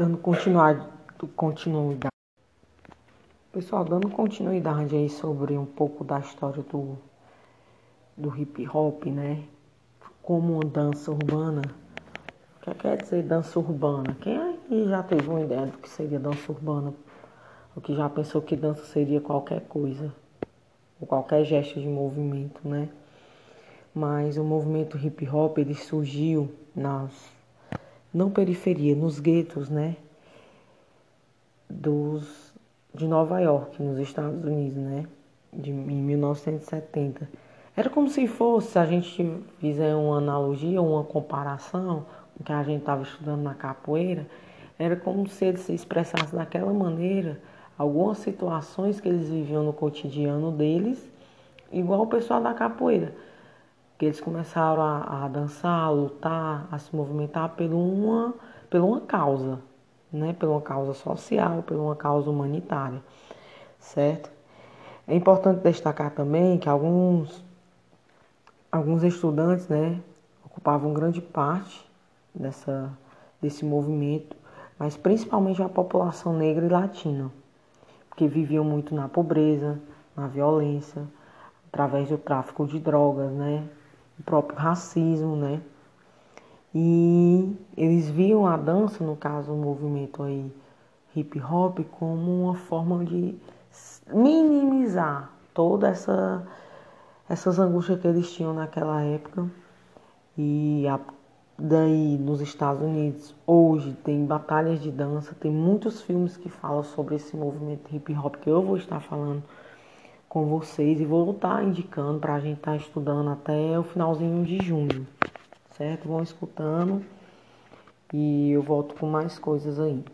dando continuidade. Pessoal, dando continuidade aí sobre um pouco da história do, do hip hop, né? Como dança urbana. O que quer dizer dança urbana? Quem aí já teve uma ideia do que seria dança urbana? O que já pensou que dança seria qualquer coisa? Ou qualquer gesto de movimento, né? Mas o movimento hip hop ele surgiu nas não periferia, nos guetos, né? Dos, de Nova York, nos Estados Unidos, né? De, em 1970. Era como se fosse, se a gente fizer uma analogia, uma comparação com o que a gente estava estudando na capoeira, era como se ele se expressasse daquela maneira algumas situações que eles viviam no cotidiano deles, igual o pessoal da capoeira que eles começaram a, a, dançar, a lutar, a se movimentar por uma, por uma causa, né? por uma causa social, por uma causa humanitária, certo? É importante destacar também que alguns, alguns estudantes né, ocupavam grande parte dessa, desse movimento, mas principalmente a população negra e latina, que viviam muito na pobreza, na violência, através do tráfico de drogas, né? O próprio racismo, né? E eles viam a dança, no caso o movimento aí hip hop, como uma forma de minimizar toda essa essas angústias que eles tinham naquela época. E a, daí nos Estados Unidos hoje tem batalhas de dança, tem muitos filmes que falam sobre esse movimento hip hop que eu vou estar falando com vocês e vou estar indicando para a gente estar tá estudando até o finalzinho de junho, certo? Vão escutando e eu volto com mais coisas aí.